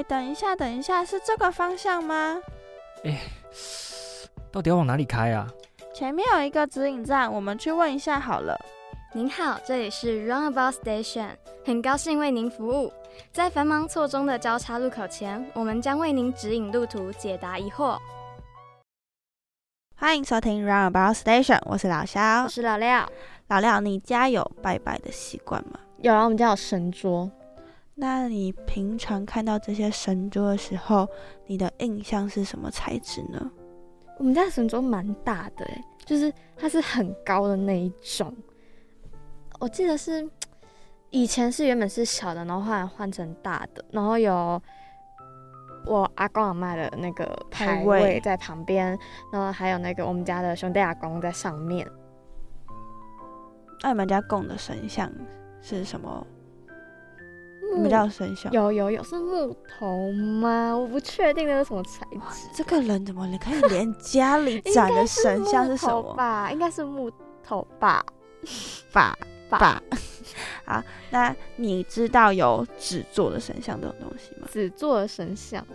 对，等一下，等一下，是这个方向吗？哎，到底要往哪里开啊？前面有一个指引站，我们去问一下好了。您好，这里是 Runabout Station，很高兴为您服务。在繁忙错综的交叉路口前，我们将为您指引路途，解答疑惑。欢迎收听 Runabout Station，我是老肖，我是老廖。老廖，你家有拜拜的习惯吗？有啊，我们家有神桌。那你平常看到这些神桌的时候，你的印象是什么材质呢？我们家神桌蛮大的，哎，就是它是很高的那一种。我记得是以前是原本是小的，然后后来换成大的，然后有我阿公阿妈的那个牌位在旁边，然后还有那个我们家的兄弟阿公在上面。那你们家供的神像是什么？你们家有神像？有有有，是木头吗？我不确定那是什么材质。这个人怎么你可以连家里 展的神像是什么吧？应该是木头吧？吧。吧，好，那你知道有纸做的神像这种东西吗？纸做的神像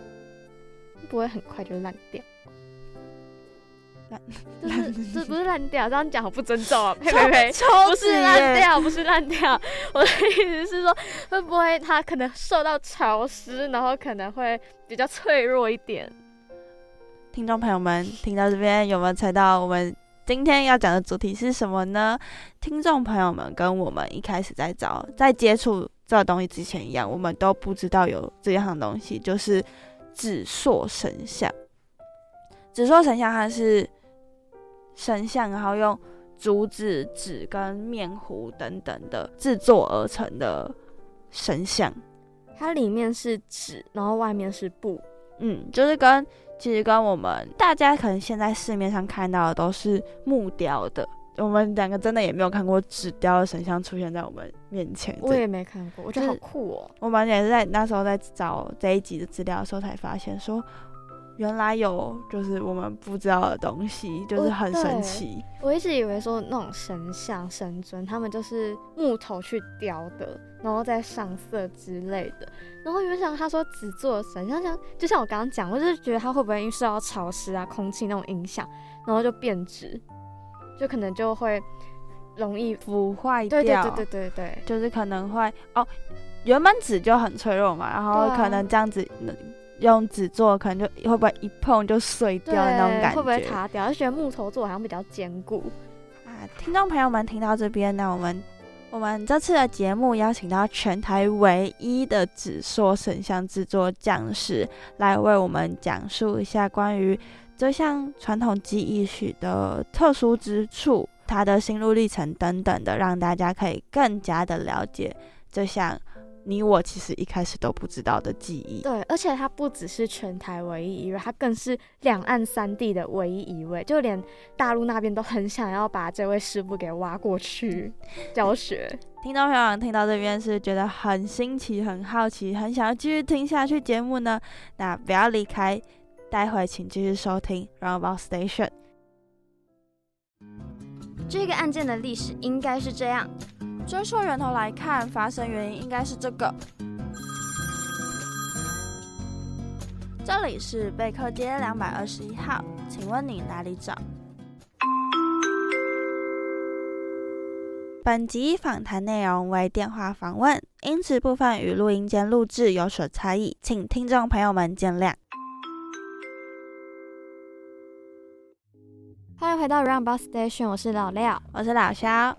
不会很快就烂掉，烂，就是这不是烂掉，这样讲好不尊重啊！呸呸呸，不是烂掉，不是烂掉，我的意思是说，会不会它可能受到潮湿，然后可能会比较脆弱一点？听众朋友们，听到这边有没有猜到我们？今天要讲的主题是什么呢？听众朋友们跟我们一开始在找、在接触这个东西之前一样，我们都不知道有这样的东西，就是纸硕神像。纸硕神像它是神像，然后用竹子、纸跟面糊等等的制作而成的神像。它里面是纸，然后外面是布。嗯，就是跟。其实跟我们大家可能现在市面上看到的都是木雕的，我们两个真的也没有看过纸雕的神像出现在我们面前。我也没看过，我觉得好酷哦。我们也是在那时候在找这一集的资料的时候才发现说。原来有，就是我们不知道的东西，就是很神奇。我一直以为说那种神像、神尊，他们就是木头去雕的，然后再上色之类的。然后原想他说纸做神像，像就像我刚刚讲，我就是觉得它会不会因为受到潮湿啊、空气那种影响，然后就变质，就可能就会容易腐坏掉。对对对对对对，就是可能会哦，原本纸就很脆弱嘛，然后可能这样子。用纸做，可能就会不会一碰就碎掉那种感觉？会不会塌掉？就觉得木头做好像比较坚固啊！听众朋友们听到这边，那我们我们这次的节目邀请到全台唯一的纸塑神像制作匠师，来为我们讲述一下关于这项传统技艺许的特殊之处、它的心路历程等等的，让大家可以更加的了解这项。你我其实一开始都不知道的记忆，对，而且它不只是全台唯一一位，它更是两岸三地的唯一一位，就连大陆那边都很想要把这位师傅给挖过去 教学。听众朋友听到这边是觉得很新奇、很好奇、很想要继续听下去节目呢？那不要离开，待会请继续收听 Roundabout Station。这个案件的历史应该是这样。追溯源头来看，发生原因应该是这个。这里是贝克街两百二十一号，请问你哪里找？本集访谈内容为电话访问，因此部分与录音间录制有所差异，请听众朋友们见谅。欢迎回到 Roundabout Station，我是老廖，我是老肖。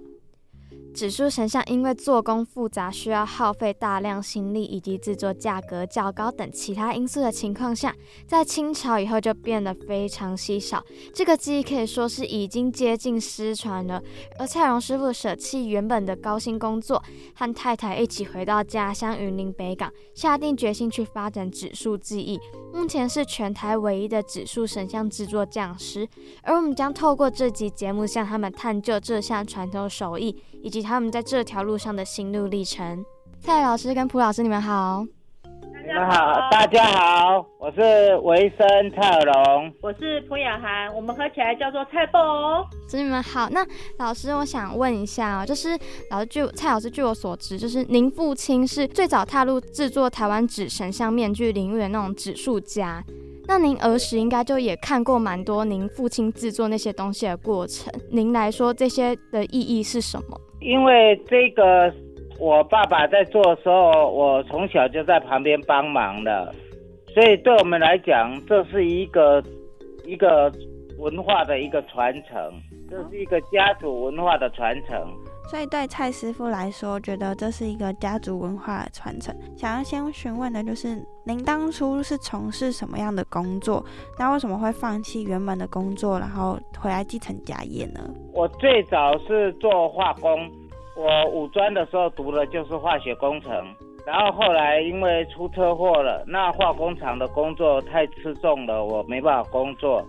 指数神像因为做工复杂，需要耗费大量心力，以及制作价格较高等其他因素的情况下，在清朝以后就变得非常稀少。这个技艺可以说是已经接近失传了。而蔡荣师傅舍弃原本的高薪工作，和太太一起回到家乡云林北港，下定决心去发展指数技艺。目前是全台唯一的指数神像制作匠师。而我们将透过这集节目向他们探究这项传统手艺，以及他们在这条路上的心路历程。蔡老师跟蒲老师，你们好。大家家好，大家好，我是维生蔡尔龙，我是蒲雅涵，我们合起来叫做蔡宝哦。子女们好，那老师，我想问一下哦，就是老师据蔡老师据我所知，就是您父亲是最早踏入制作台湾纸神像面具领域的那种指数家。那您儿时应该就也看过蛮多您父亲制作那些东西的过程，您来说这些的意义是什么？因为这个我爸爸在做的时候，我从小就在旁边帮忙的，所以对我们来讲，这是一个一个文化的一个传承，这是一个家族文化的传承。所以对蔡师傅来说，觉得这是一个家族文化的传承。想要先询问的就是，您当初是从事什么样的工作？那为什么会放弃原本的工作，然后回来继承家业呢？我最早是做化工，我五专的时候读的就是化学工程，然后后来因为出车祸了，那化工厂的工作太吃重了，我没办法工作，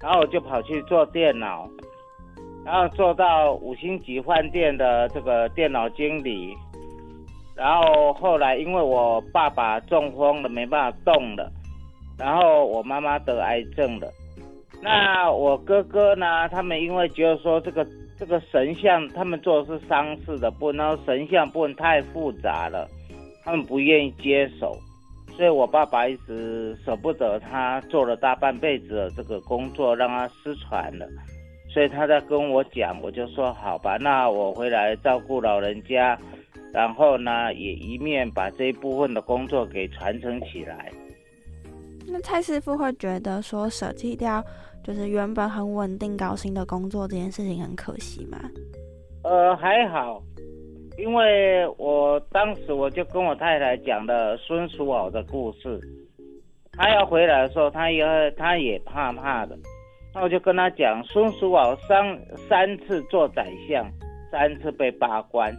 然后我就跑去做电脑。然后做到五星级饭店的这个电脑经理，然后后来因为我爸爸中风了，没办法动了，然后我妈妈得癌症了，那我哥哥呢？他们因为觉得说这个这个神像，他们做的是丧事的部分，然神像部分太复杂了，他们不愿意接手，所以我爸爸一直舍不得他做了大半辈子的这个工作，让他失传了。所以他在跟我讲，我就说好吧，那我回来照顾老人家，然后呢，也一面把这一部分的工作给传承起来。那蔡师傅会觉得说舍弃掉就是原本很稳定高薪的工作这件事情很可惜吗？呃，还好，因为我当时我就跟我太太讲了孙叔敖的故事，他要回来的时候，他也他也怕怕的。那我就跟他讲，孙叔敖三三次做宰相，三次被罢官。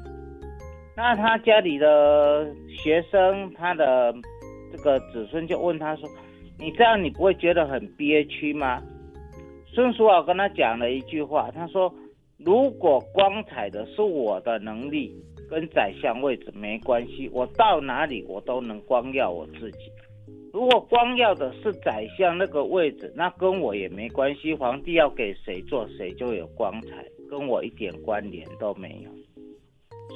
那他家里的学生，他的这个子孙就问他说：“你这样你不会觉得很憋屈吗？”孙叔敖跟他讲了一句话，他说：“如果光彩的是我的能力，跟宰相位置没关系，我到哪里我都能光耀我自己。”如果光要的是宰相那个位置，那跟我也没关系。皇帝要给谁做，谁就有光彩，跟我一点关联都没有。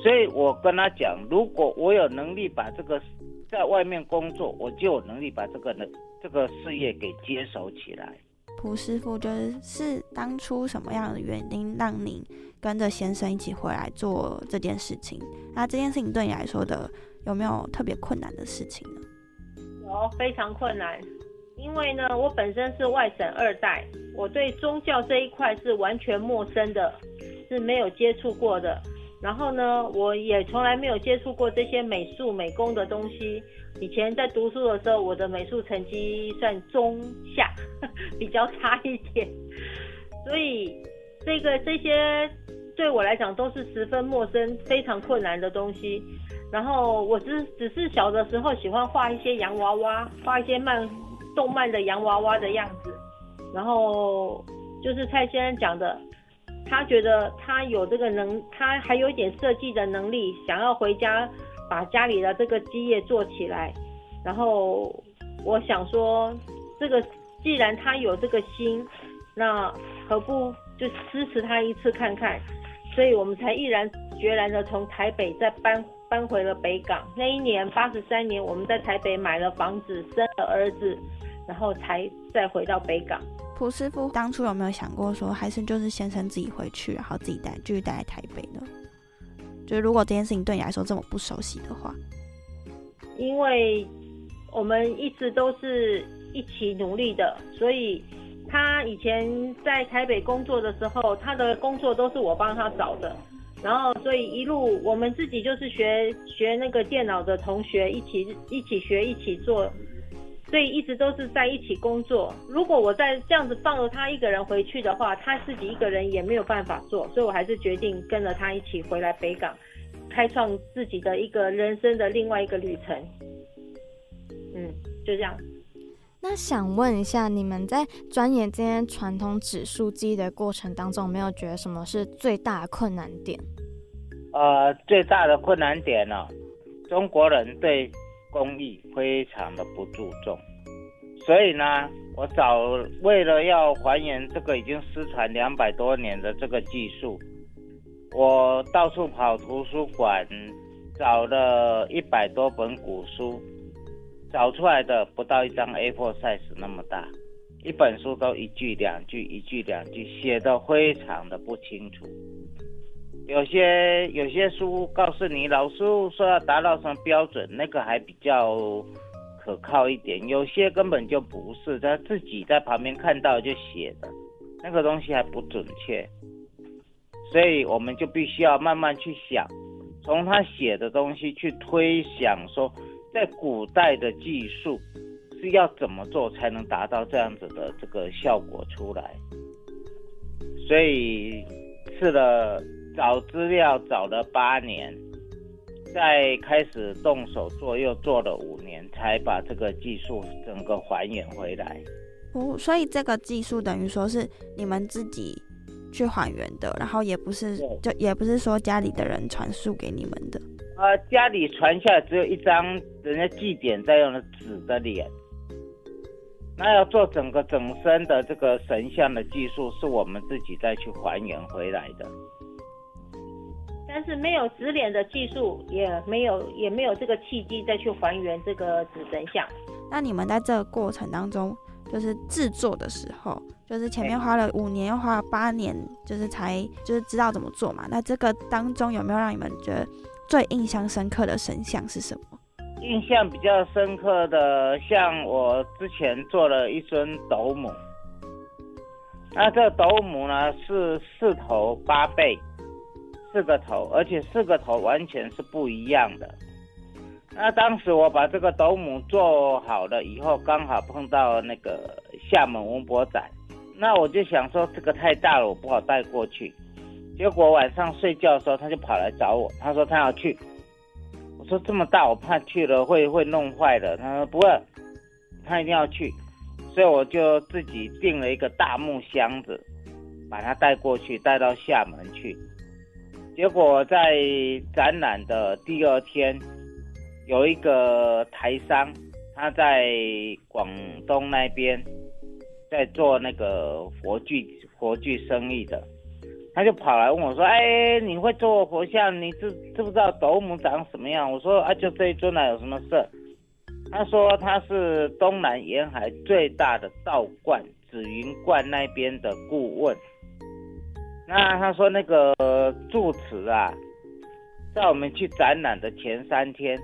所以我跟他讲，如果我有能力把这个在外面工作，我就有能力把这个呢这个事业给接手起来。蒲师傅就是是当初什么样的原因让您跟着先生一起回来做这件事情？那这件事情对你来说的有没有特别困难的事情呢？哦，非常困难，因为呢，我本身是外省二代，我对宗教这一块是完全陌生的，是没有接触过的。然后呢，我也从来没有接触过这些美术美工的东西。以前在读书的时候，我的美术成绩算中下，比较差一点，所以这个这些对我来讲都是十分陌生、非常困难的东西。然后我只只是小的时候喜欢画一些洋娃娃，画一些漫动漫的洋娃娃的样子。然后就是蔡先生讲的，他觉得他有这个能，他还有一点设计的能力，想要回家把家里的这个基业做起来。然后我想说，这个既然他有这个心，那何不就支持他一次看看？所以我们才毅然决然的从台北再搬。搬回了北港。那一年八十三年，我们在台北买了房子，生了儿子，然后才再回到北港。蒲师傅当初有没有想过说，还是就是先生自己回去，然后自己待继续待在台北呢？就是如果这件事情对你来说这么不熟悉的话，因为我们一直都是一起努力的，所以他以前在台北工作的时候，他的工作都是我帮他找的。然后，所以一路我们自己就是学学那个电脑的同学一起一起学一起做，所以一直都是在一起工作。如果我再这样子放了他一个人回去的话，他自己一个人也没有办法做，所以我还是决定跟着他一起回来北港，开创自己的一个人生的另外一个旅程。嗯，就这样。那想问一下，你们在钻研这些传统指数机的过程当中，没有觉得什么是最大的困难点？呃，最大的困难点呢，中国人对工艺非常的不注重，所以呢，我找为了要还原这个已经失传两百多年的这个技术，我到处跑图书馆，找了一百多本古书，找出来的不到一张 A4 size 那么大，一本书都一句两句，一句两句，写的非常的不清楚。有些有些书告诉你老师说要达到什么标准，那个还比较可靠一点。有些根本就不是，他自己在旁边看到就写的，那个东西还不准确。所以我们就必须要慢慢去想，从他写的东西去推想，说在古代的技术是要怎么做才能达到这样子的这个效果出来。所以试了。找资料找了八年，再开始动手做，又做了五年，才把这个技术整个还原回来。哦，所以这个技术等于说是你们自己去还原的，然后也不是就也不是说家里的人传授给你们的。呃，家里传下来只有一张人家祭典在用的纸的脸，那要做整个整身的这个神像的技术，是我们自己再去还原回来的。但是没有纸脸的技术，也没有也没有这个契机再去还原这个纸神像。那你们在这个过程当中，就是制作的时候，就是前面花了五年，又花了八年，就是才就是知道怎么做嘛。那这个当中有没有让你们觉得最印象深刻的神像是什么？印象比较深刻的，像我之前做了一尊斗母，那这斗母呢是四头八背。四个头，而且四个头完全是不一样的。那当时我把这个斗母做好了以后，刚好碰到那个厦门文博展，那我就想说这个太大了，我不好带过去。结果晚上睡觉的时候，他就跑来找我，他说他要去。我说这么大，我怕去了会会弄坏的。他说不会，他一定要去，所以我就自己订了一个大木箱子，把它带过去，带到厦门去。结果在展览的第二天，有一个台商，他在广东那边在做那个佛具佛具生意的，他就跑来问我说：“哎，你会做佛像？你知知不知道斗母长什么样？”我说：“啊，就这一尊啊，有什么事？”他说他是东南沿海最大的道观紫云观那边的顾问。那他说那个住持啊，在我们去展览的前三天，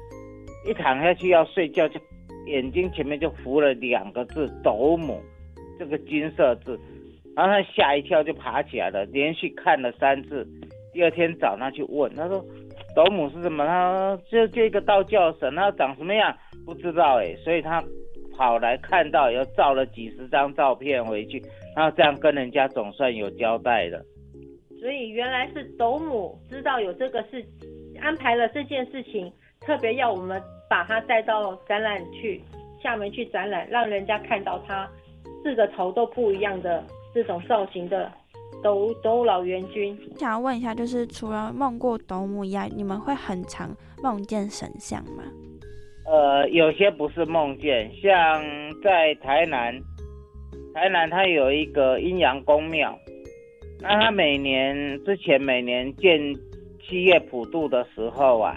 一躺下去要睡觉，就眼睛前面就浮了两个字“斗母”这个金色字，然后他吓一跳就爬起来了，连续看了三次。第二天早上去问，他说“斗母是什么？”他说：“就这个道教神，他长什么样不知道哎。”所以他跑来看到，又照了几十张照片回去，然后这样跟人家总算有交代了。所以原来是斗母知道有这个事，安排了这件事情，特别要我们把他带到展览去，厦门去展览，让人家看到他四个头都不一样的这种造型的斗斗老元君。想要问一下，就是除了梦过斗母以外，你们会很常梦见神像吗？呃，有些不是梦见，像在台南，台南它有一个阴阳宫庙。那他每年之前每年建七月普渡的时候啊，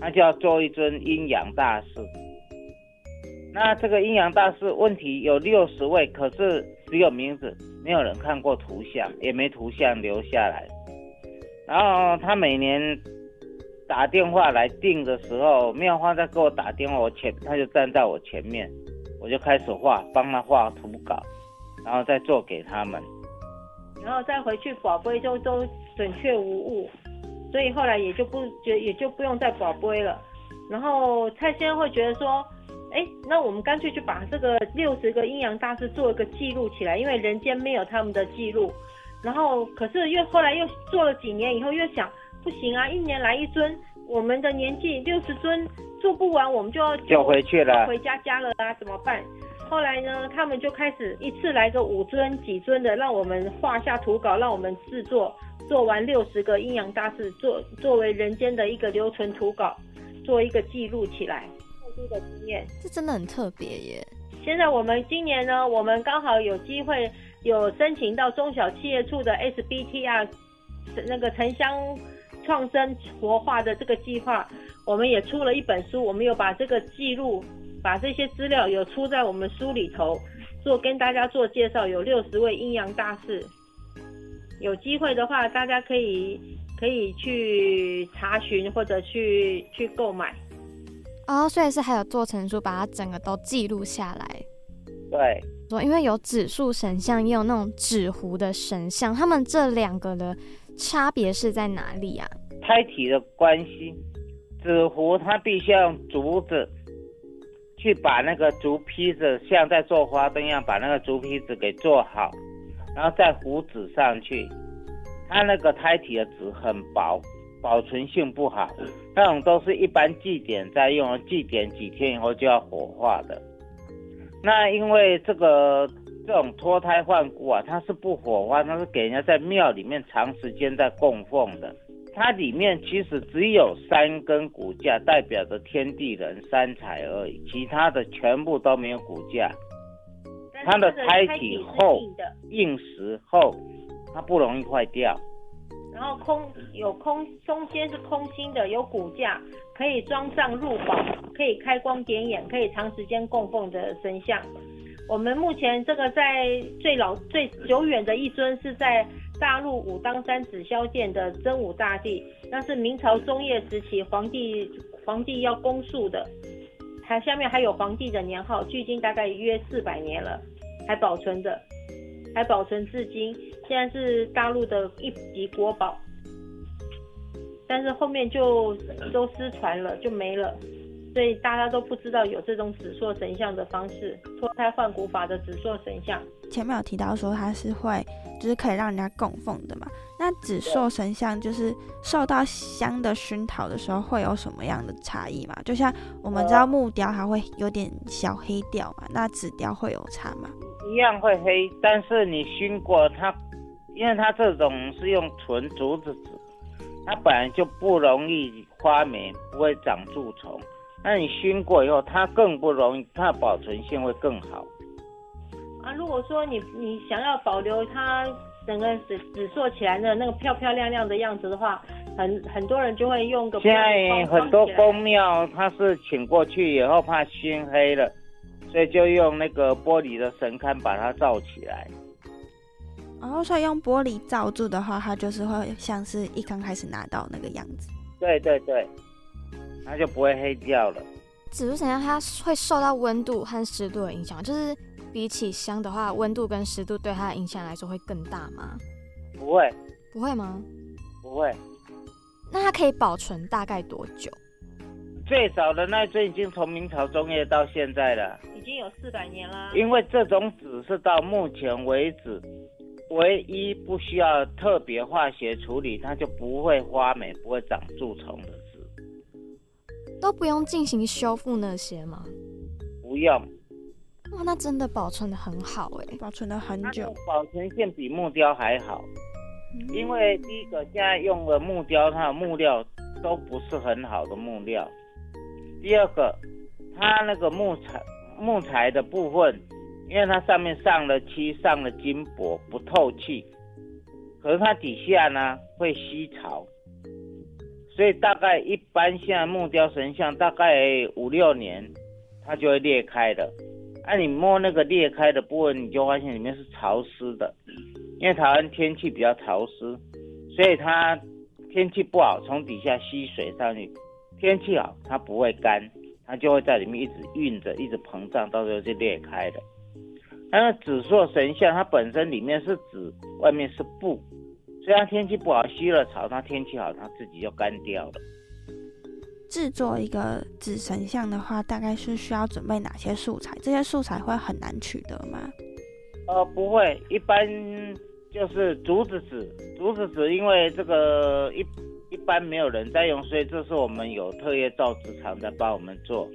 它就要做一尊阴阳大士。那这个阴阳大士问题有六十位，可是只有名字，没有人看过图像，也没图像留下来。然后他每年打电话来订的时候，妙花在给我打电话，我前他就站在我前面，我就开始画，帮他画图稿，然后再做给他们。然后再回去保杯就都准确无误，所以后来也就不觉也就不用再保杯了。然后蔡先生会觉得说，哎，那我们干脆就把这个六十个阴阳大师做一个记录起来，因为人间没有他们的记录。然后可是又后来又做了几年以后，又想不行啊，一年来一尊，我们的年纪六十尊做不完，我们就要就回去了，回家家了啊，怎么办？后来呢，他们就开始一次来个五尊、几尊的，让我们画下图稿，让我们制作，做完六十个阴阳大事，作作为人间的一个留存图稿，做一个记录起来。殊的经验。这真的很特别耶。现在我们今年呢，我们刚好有机会有申请到中小企业处的 SBTR 那个城乡创生活化的这个计划，我们也出了一本书，我们有把这个记录，把这些资料有出在我们书里头，做跟大家做介绍，有六十位阴阳大士。有机会的话，大家可以可以去查询或者去去购买。哦，所以是还有做成书，把它整个都记录下来。对，说因为有指数神像，也有那种纸糊的神像，他们这两个的差别是在哪里啊？胎体的关系，纸糊它必须要用竹子去把那个竹坯子，像在做花灯一样，把那个竹坯子给做好，然后再糊纸上去。它那个胎体的纸很薄，保存性不好，那种都是一般祭典在用，祭典几天以后就要火化的。那因为这个这种脱胎换骨啊，它是不火化，它是给人家在庙里面长时间在供奉的。它里面其实只有三根骨架，代表着天地人三才而已，其他的全部都没有骨架。它的胎体厚，硬实厚，它不容易坏掉。然后空有空中间是空心的，有骨架，可以装上入宝，可以开光点眼，可以长时间供奉的神像。我们目前这个在最老最久远的一尊是在大陆武当山紫霄殿的真武大帝，那是明朝中叶时期皇帝皇帝要供塑的，它下面还有皇帝的年号，距今大概约四百年了，还保存着，还保存至今。现在是大陆的一级国宝，但是后面就都失传了，就没了，所以大家都不知道有这种紫塑神像的方式，脱胎换骨法的紫塑神像。前面有提到说它是会，就是可以让人家供奉的嘛。那紫塑神像就是受到香的熏陶的时候，会有什么样的差异嘛？就像我们知道木雕它会有点小黑掉嘛，那紫雕会有差吗？一样会黑，但是你熏过它。因为它这种是用纯竹子纸，它本来就不容易发霉，不会长蛀虫。那你熏过以后，它更不容易，它的保存性会更好。啊，如果说你你想要保留它整个紫紫塑起来的那个漂漂亮亮的样子的话，很很多人就会用个。现在很多公庙，它是请过去以后怕熏黑了，所以就用那个玻璃的神龛把它罩起来。然后，所以用玻璃罩住的话，它就是会像是一刚开始拿到那个样子。对对对，它就不会黑掉了。紫竹神像它会受到温度和湿度的影响，就是比起香的话，温度跟湿度对它的影响来说会更大吗？不会，不会吗？不会。那它可以保存大概多久？最早的那尊已经从明朝中叶到现在了，已经有四百年啦。因为这种纸是到目前为止。唯一不需要特别化学处理，它就不会发霉、不会长蛀虫的纸，都不用进行修复那些吗？不用。哇，那真的保存的很好哎，保存了很久，保存性比木雕还好。因为第一个现在用的木雕，它的木料都不是很好的木料；第二个，它那个木材木材的部分。因为它上面上了漆，上了金箔，不透气，可是它底下呢会吸潮，所以大概一般现在木雕神像大概五六年，它就会裂开的。那你摸那个裂开的部分，你就发现里面是潮湿的，因为台湾天气比较潮湿，所以它天气不好，从底下吸水上去；天气好，它不会干，它就会在里面一直运着，一直膨胀，到时候就裂开的。那个紫色神像，它本身里面是纸，外面是布，虽然天气不好吸了潮，它天气好它自己就干掉了。制作一个纸神像的话，大概是需要准备哪些素材？这些素材会很难取得吗？呃，不会，一般就是竹子纸，竹子纸因为这个一一般没有人在用，所以这是我们有特业造纸厂在帮我们做。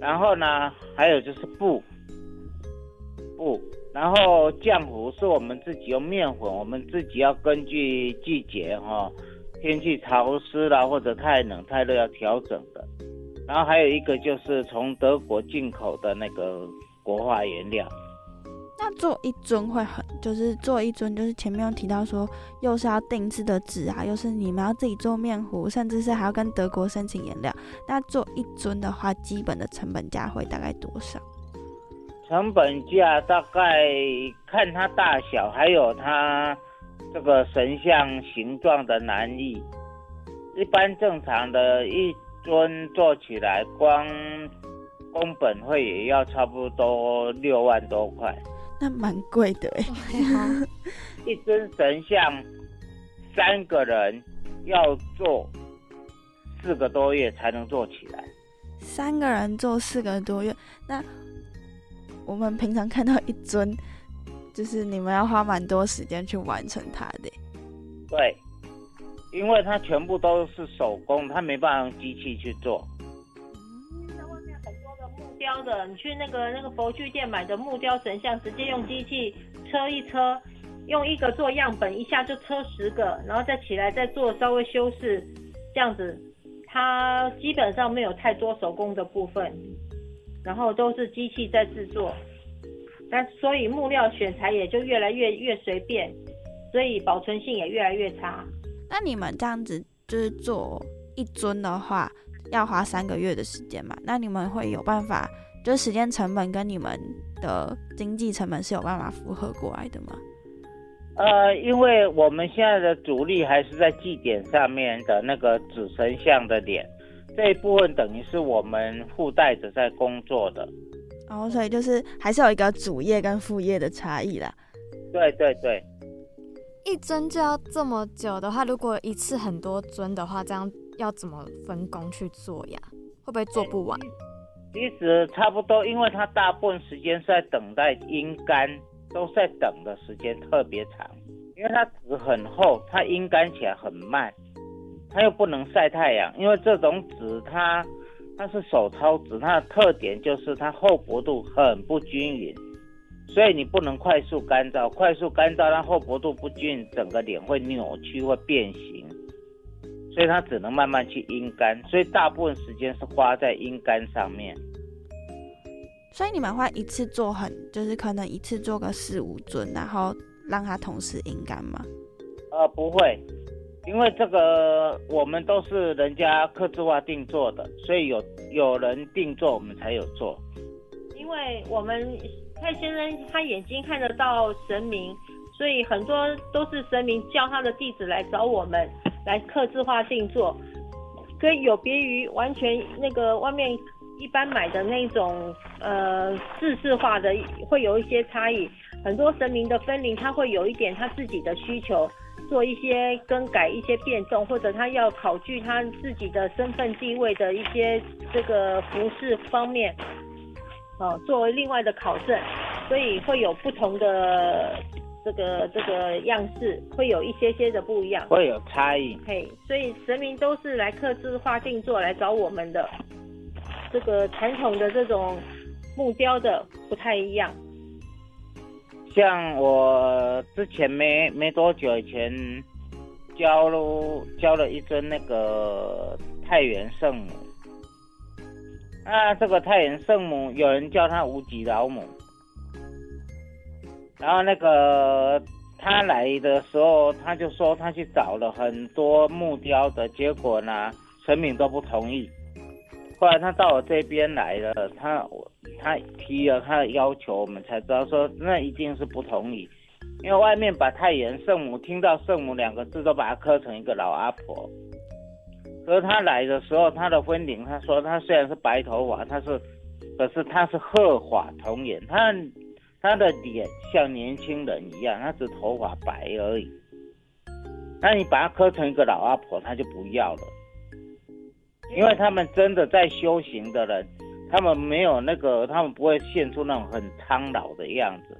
然后呢，还有就是布。布，然后浆糊是我们自己用面粉，我们自己要根据季节哈，天气潮湿啦或者太冷太热要调整的。然后还有一个就是从德国进口的那个国画原料。那做一尊会很，就是做一尊，就是前面有提到说，又是要定制的纸啊，又是你们要自己做面糊，甚至是还要跟德国申请颜料。那做一尊的话，基本的成本价会大概多少？成本价大概看它大小，还有它这个神像形状的难易。一般正常的一尊做起来，光工本费也要差不多六万多块。那蛮贵的哎，一尊神像，三个人要做四个多月才能做起来。三个人做四个多月，那我们平常看到一尊，就是你们要花蛮多时间去完成它的。对，因为它全部都是手工，它没办法用机器去做外面很多的木。雕的，你去那个那个佛具店买的木雕神像，直接用机器车一车，用一个做样本，一下就车十个，然后再起来再做稍微修饰，这样子，它基本上没有太多手工的部分，然后都是机器在制作，但所以木料选材也就越来越越随便，所以保存性也越来越差。那你们这样子就是做一尊的话？要花三个月的时间嘛？那你们会有办法，就是时间成本跟你们的经济成本是有办法符合过来的吗？呃，因为我们现在的主力还是在祭典上面的那个纸神像的脸，这一部分等于是我们附带着在工作的。哦，所以就是还是有一个主业跟副业的差异啦。对对对。一针就要这么久的话，如果一次很多针的话，这样。要怎么分工去做呀？会不会做不完？其实差不多，因为它大部分时间是在等待阴干，都在等的时间特别长。因为它纸很厚，它阴干起来很慢，它又不能晒太阳。因为这种纸它它是手抄纸，它的特点就是它厚薄度很不均匀，所以你不能快速干燥，快速干燥它厚薄度不均，整个脸会扭曲会变形。所以它只能慢慢去阴干，所以大部分时间是花在阴干上面。所以你们会一次做很，就是可能一次做个四五尊，然后让它同时阴干吗？呃，不会，因为这个我们都是人家刻字化定做的，所以有有人定做，我们才有做。因为我们蔡先生他眼睛看得到神明，所以很多都是神明叫他的弟子来找我们。来刻字化定做，跟有别于完全那个外面一般买的那种呃制式化的，会有一些差异。很多神明的分灵，他会有一点他自己的需求，做一些更改、一些变动，或者他要考据他自己的身份地位的一些这个服饰方面，哦，作为另外的考证，所以会有不同的。这个这个样式会有一些些的不一样，会有差异。嘿，所以神明都是来刻字化定做来找我们的。这个传统的这种木雕的不太一样。像我之前没没多久以前教了教了一尊那个太原圣母。啊，这个太原圣母有人叫她无极老母。然后那个他来的时候，他就说他去找了很多木雕的，结果呢，神明都不同意。后来他到我这边来了，他他提了他的要求，我们才知道说那一定是不同意，因为外面把太原圣母听到圣母两个字都把它刻成一个老阿婆。可是他来的时候，他的婚龄，他说他虽然是白头发，他是，可是他是鹤发童颜，他。他的脸像年轻人一样，他只头发白而已。那你把他刻成一个老阿婆，他就不要了。因为他们真的在修行的人，他们没有那个，他们不会现出那种很苍老的样子。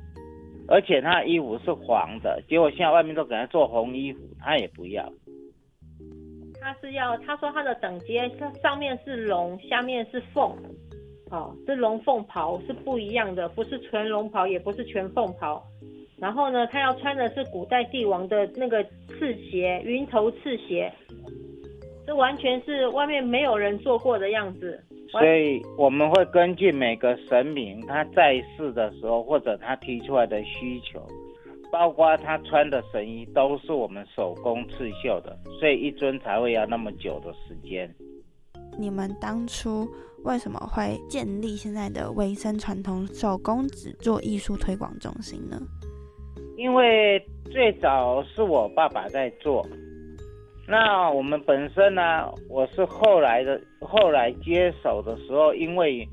而且他衣服是黄的，结果现在外面都给他做红衣服，他也不要。他是要，他说他的等级，上面是龙，下面是凤。哦，是龙凤袍是不一样的，不是全龙袍，也不是全凤袍。然后呢，他要穿的是古代帝王的那个刺鞋，云头刺鞋，这完全是外面没有人做过的样子。所以我们会根据每个神明他在世的时候，或者他提出来的需求，包括他穿的神衣，都是我们手工刺绣的，所以一尊才会要那么久的时间。你们当初为什么会建立现在的维生传统手工纸作艺术推广中心呢？因为最早是我爸爸在做，那我们本身呢，我是后来的，后来接手的时候，因为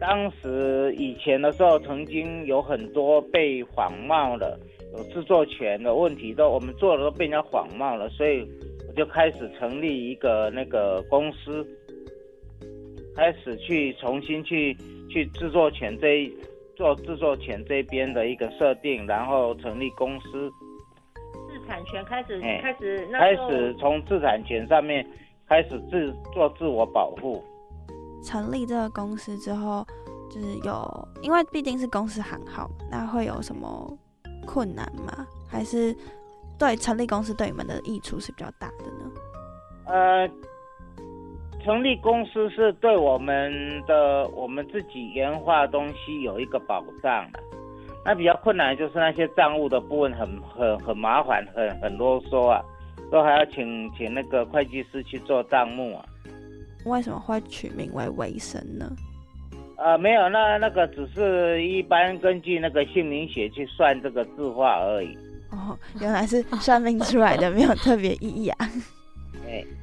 当时以前的时候，曾经有很多被仿冒了，有制作权的问题，都我们做的都被人家仿冒了，所以我就开始成立一个那个公司，开始去重新去去制作权这一。做制作权这边的一个设定，然后成立公司，产权开始开始开始从自产权上面开始自做自我保护。成立这个公司之后，就是有，因为毕竟是公司行号，那会有什么困难吗？还是对成立公司对你们的益处是比较大的呢？呃。成立公司是对我们的我们自己研发东西有一个保障的，那比较困难就是那些账务的部分很很很麻烦，很很啰嗦啊，都还要请请那个会计师去做账目啊。为什么会取名为维生呢？呃，没有，那那个只是一般根据那个姓名学去算这个字画而已。哦，原来是算命出来的，没有特别意义啊。对。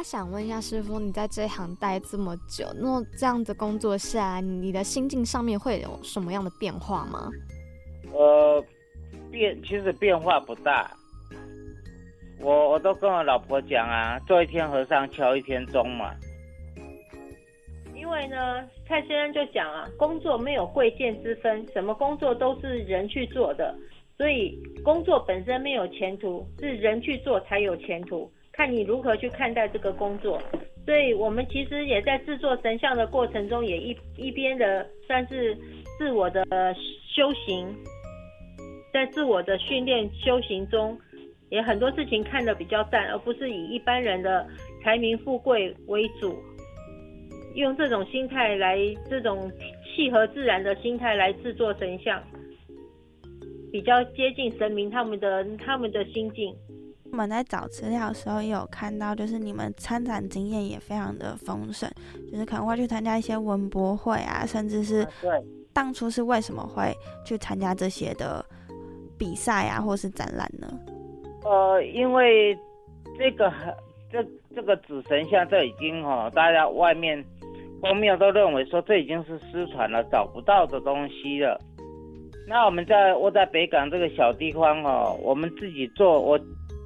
那想问一下师傅，你在这一行待这么久，那这样子工作下来，你的心境上面会有什么样的变化吗？呃，变其实变化不大。我我都跟我老婆讲啊，做一天和尚敲一天钟嘛。因为呢，蔡先生就讲啊，工作没有贵贱之分，什么工作都是人去做的，所以工作本身没有前途，是人去做才有前途。看你如何去看待这个工作，所以我们其实也在制作神像的过程中，也一一边的算是自我的修行，在自我的训练修行中，也很多事情看得比较淡，而不是以一般人的财名富贵为主，用这种心态来，这种契合自然的心态来制作神像，比较接近神明他们的他们的心境。我们在找资料的时候也有看到，就是你们参展经验也非常的丰盛，就是可能会去参加一些文博会啊，甚至是对，当初是为什么会去参加这些的比赛啊，或是展览呢？呃，因为这个这这个紫神像这已经哈，大家外面公庙都认为说这已经是失传了，找不到的东西了。那我们在我在北港这个小地方哦，我们自己做我。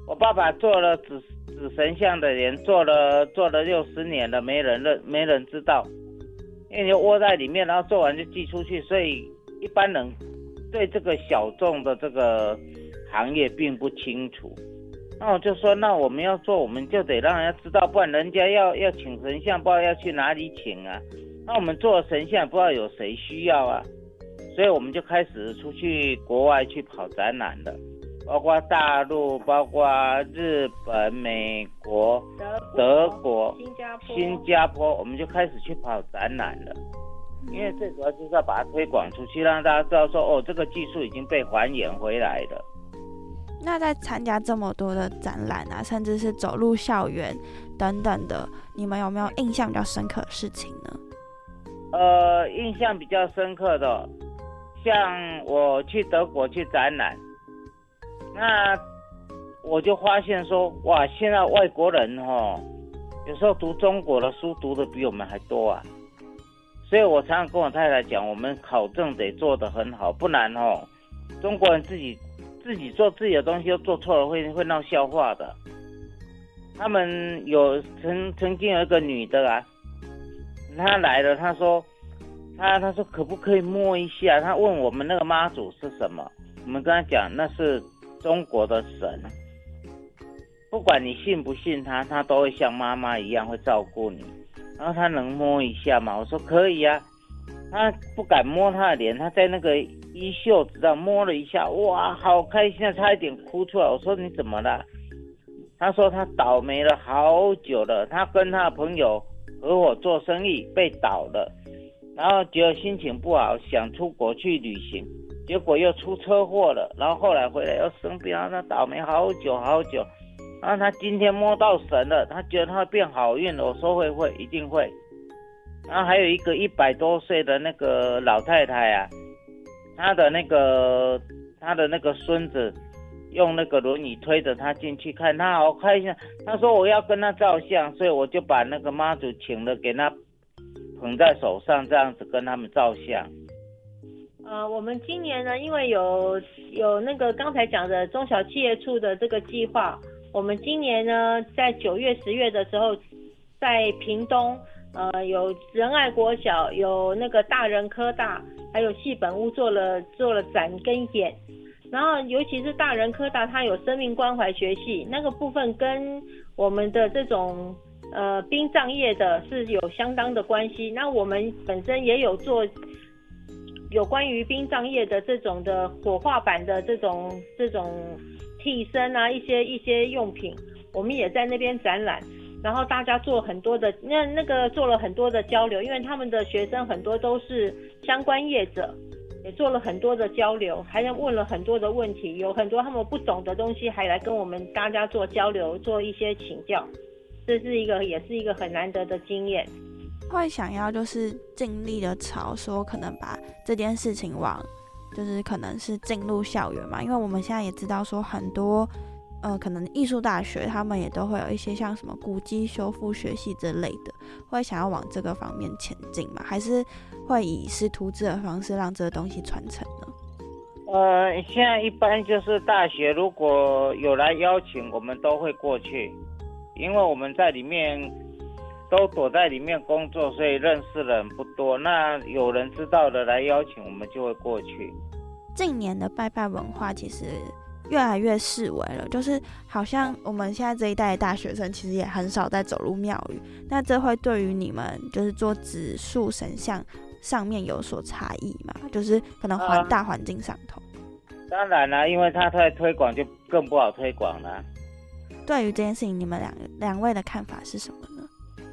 我爸爸做了纸纸神像的人，做了做了六十年了，没人认，没人知道，因为你窝在里面，然后做完就寄出去，所以一般人对这个小众的这个行业并不清楚。那我就说，那我们要做，我们就得让人家知道，不然人家要要请神像，不知道要去哪里请啊。那我们做神像，不知道有谁需要啊，所以我们就开始出去国外去跑展览了。包括大陆，包括日本、美国、德国、新加坡，新加坡，我们就开始去跑展览了。因为最主要就是要把它推广出去，让大家知道说，哦，这个技术已经被还原回来了。那在参加这么多的展览啊，甚至是走入校园等等的，你们有没有印象比较深刻的事情呢？呃，印象比较深刻的，像我去德国去展览。那我就发现说，哇，现在外国人哈，有时候读中国的书读的比我们还多啊。所以我常常跟我太太讲，我们考证得做得很好，不然哦，中国人自己自己做自己的东西又做错了，会会闹笑话的。他们有曾曾经有一个女的啊，她来了，她说，她她说可不可以摸一下？她问我们那个妈祖是什么？我们跟她讲那是。中国的神，不管你信不信他，他都会像妈妈一样会照顾你。然后他能摸一下吗？我说可以啊。他不敢摸他的脸，他在那个衣袖子上摸了一下，哇，好开心啊，差一点哭出来。我说你怎么了？他说他倒霉了好久了，他跟他的朋友合伙做生意被倒了，然后觉得心情不好，想出国去旅行，结果又出车祸了，然后后来回来又生病，然后他倒霉好久好久，然后他今天摸到神了，他觉得他会变好运了，我说会会一定会。然后还有一个一百多岁的那个老太太啊，她的那个她的那个孙子。用那个轮椅推着他进去看，他好开心。他说我要跟他照相，所以我就把那个妈祖请了，给他捧在手上，这样子跟他们照相。呃，我们今年呢，因为有有那个刚才讲的中小企业处的这个计划，我们今年呢，在九月、十月的时候，在屏东，呃，有仁爱国小，有那个大人科大，还有戏本屋做了做了展跟演。然后，尤其是大人科大，它有生命关怀学系，那个部分跟我们的这种呃殡葬业的是有相当的关系。那我们本身也有做有关于殡葬业的这种的火化版的这种这种替身啊，一些一些用品，我们也在那边展览。然后大家做很多的那那个做了很多的交流，因为他们的学生很多都是相关业者。也做了很多的交流，还问了很多的问题，有很多他们不懂的东西，还来跟我们大家做交流，做一些请教，这是一个也是一个很难得的经验。会想要就是尽力的朝说，可能把这件事情往，就是可能是进入校园嘛，因为我们现在也知道说很多。呃，可能艺术大学他们也都会有一些像什么古迹修复学系之类的，会想要往这个方面前进嘛？还是会以师徒制的方式让这个东西传承呢？呃，现在一般就是大学如果有来邀请，我们都会过去，因为我们在里面都躲在里面工作，所以认识的人不多。那有人知道的来邀请，我们就会过去。近年的拜拜文化其实。越来越视为了，就是好像我们现在这一代的大学生，其实也很少在走入庙宇。那这会对于你们就是做植树神像上面有所差异嘛？就是可能环大环境上头。当然啦，因为他在推广就更不好推广了。对于这件事情，你们两两位的看法是什么呢？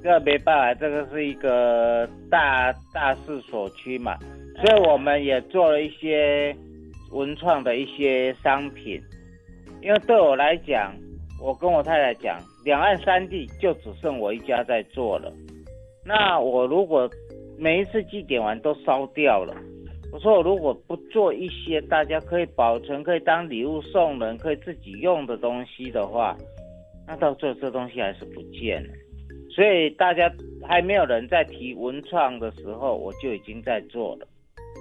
这没办法，这个是一个大大势所趋嘛，所以我们也做了一些。文创的一些商品，因为对我来讲，我跟我太太讲，两岸三地就只剩我一家在做了。那我如果每一次祭典完都烧掉了，我说我如果不做一些大家可以保存、可以当礼物送人、可以自己用的东西的话，那到最后这东西还是不见了。所以大家还没有人在提文创的时候，我就已经在做了。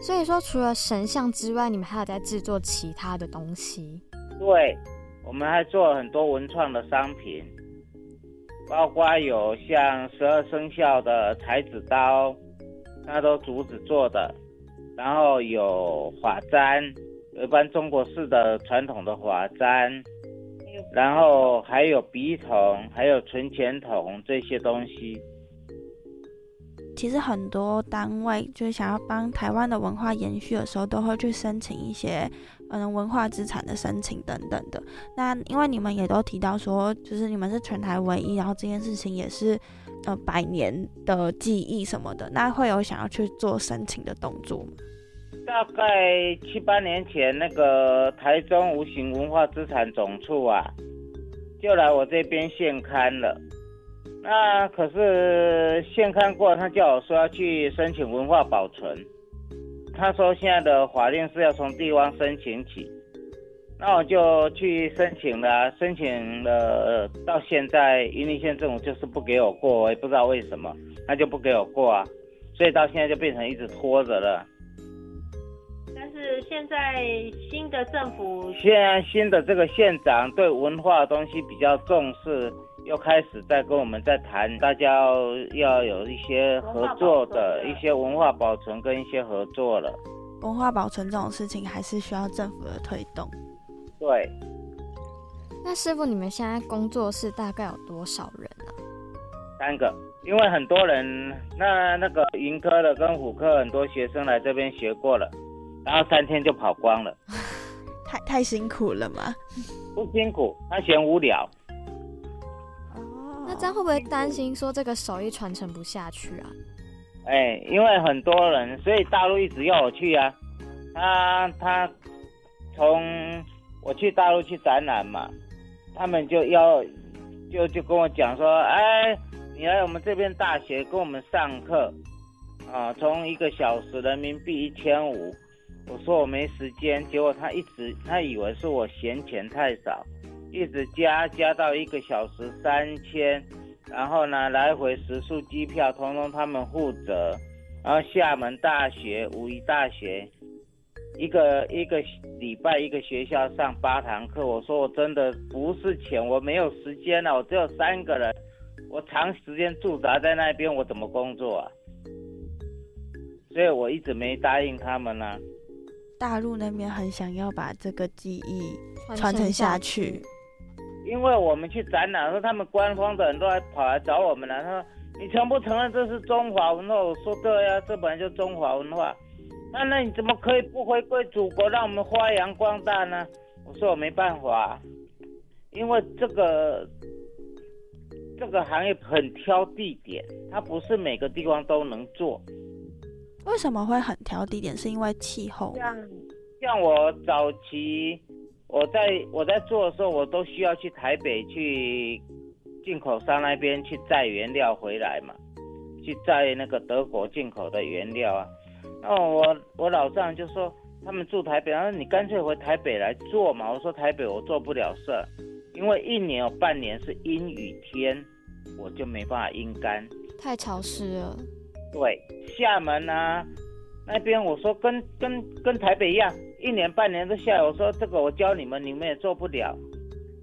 所以说，除了神像之外，你们还有在制作其他的东西？对，我们还做了很多文创的商品，包括有像十二生肖的裁纸刀，那都竹子做的，然后有法簪，一般中国式的传统的法簪，然后还有笔筒，还有存钱筒这些东西。其实很多单位就是想要帮台湾的文化延续的时候，都会去申请一些嗯文化资产的申请等等的。那因为你们也都提到说，就是你们是全台唯一，然后这件事情也是呃百年的记忆什么的，那会有想要去做申请的动作吗？大概七八年前，那个台中无形文化资产总处啊，就来我这边现刊了。那可是现刊过，他叫我说要去申请文化保存。他说现在的法令是要从地方申请起，那我就去申请了，申请了到现在，云林县政府就是不给我过，我也不知道为什么，他就不给我过啊，所以到现在就变成一直拖着了。但是现在新的政府，现在新的这个县长对文化东西比较重视。又开始在跟我们在谈，大家要有一些合作的一些文化保存跟一些合作了。文化保存这种事情还是需要政府的推动。对。那师傅，你们现在工作室大概有多少人啊？三个，因为很多人，那那个云科的跟虎科很多学生来这边学过了，然后三天就跑光了。太太辛苦了吗？不辛苦，他嫌无聊。那这样会不会担心说这个手艺传承不下去啊？哎，因为很多人，所以大陆一直要我去啊。他他从我去大陆去展览嘛，他们就要就就跟我讲说，哎，你来我们这边大学跟我们上课啊，从一个小时人民币一千五。我说我没时间，结果他一直他以为是我嫌钱太少，一直加加到一个小时三千，然后呢来回食宿机票通通他们负责，然后厦门大学、武夷大学，一个一个礼拜一个学校上八堂课。我说我真的不是钱，我没有时间了，我只有三个人，我长时间驻扎在那边，我怎么工作啊？所以我一直没答应他们呢。大陆那边很想要把这个技艺传承下去，因为我们去展览，说他们官方的人都来跑来找我们了。他说：“你承不承认这是中华文化？”我说：“对呀，这本来就中华文化。”那那你怎么可以不回归祖国，让我们发扬光大呢？我说我没办法，因为这个这个行业很挑地点，它不是每个地方都能做。为什么会很挑地点？是因为气候。像像我早期，我在我在做的时候，我都需要去台北去进口商那边去载原料回来嘛，去载那个德国进口的原料啊。然后我我老丈就说，他们住台北，他说你干脆回台北来做嘛。我说台北我做不了事，因为一年有半年是阴雨天，我就没办法阴干，太潮湿了。对，厦门啊，那边我说跟跟跟台北一样，一年半年都下。我说这个我教你们，你们也做不了。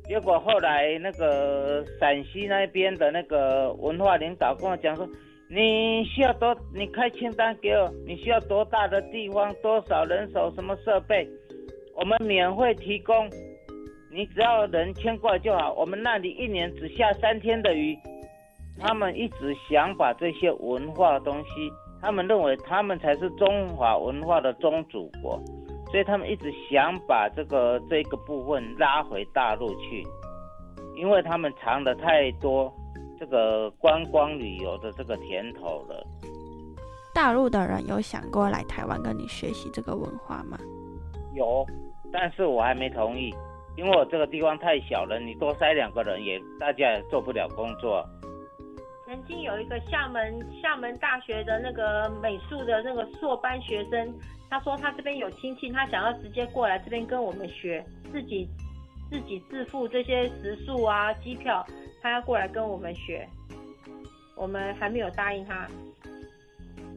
结果后来那个陕西那边的那个文化领导跟我讲说，你需要多，你开清单给我，你需要多大的地方，多少人手，什么设备，我们免费提供，你只要人签过来就好。我们那里一年只下三天的雨。他们一直想把这些文化东西，他们认为他们才是中华文化的宗主国，所以他们一直想把这个这个部分拉回大陆去，因为他们尝了太多这个观光旅游的这个甜头了。大陆的人有想过来台湾跟你学习这个文化吗？有，但是我还没同意，因为我这个地方太小了，你多塞两个人也大家也做不了工作。曾经有一个厦门厦门大学的那个美术的那个硕班学生，他说他这边有亲戚，他想要直接过来这边跟我们学，自己自己自付这些食宿啊、机票，他要过来跟我们学，我们还没有答应他，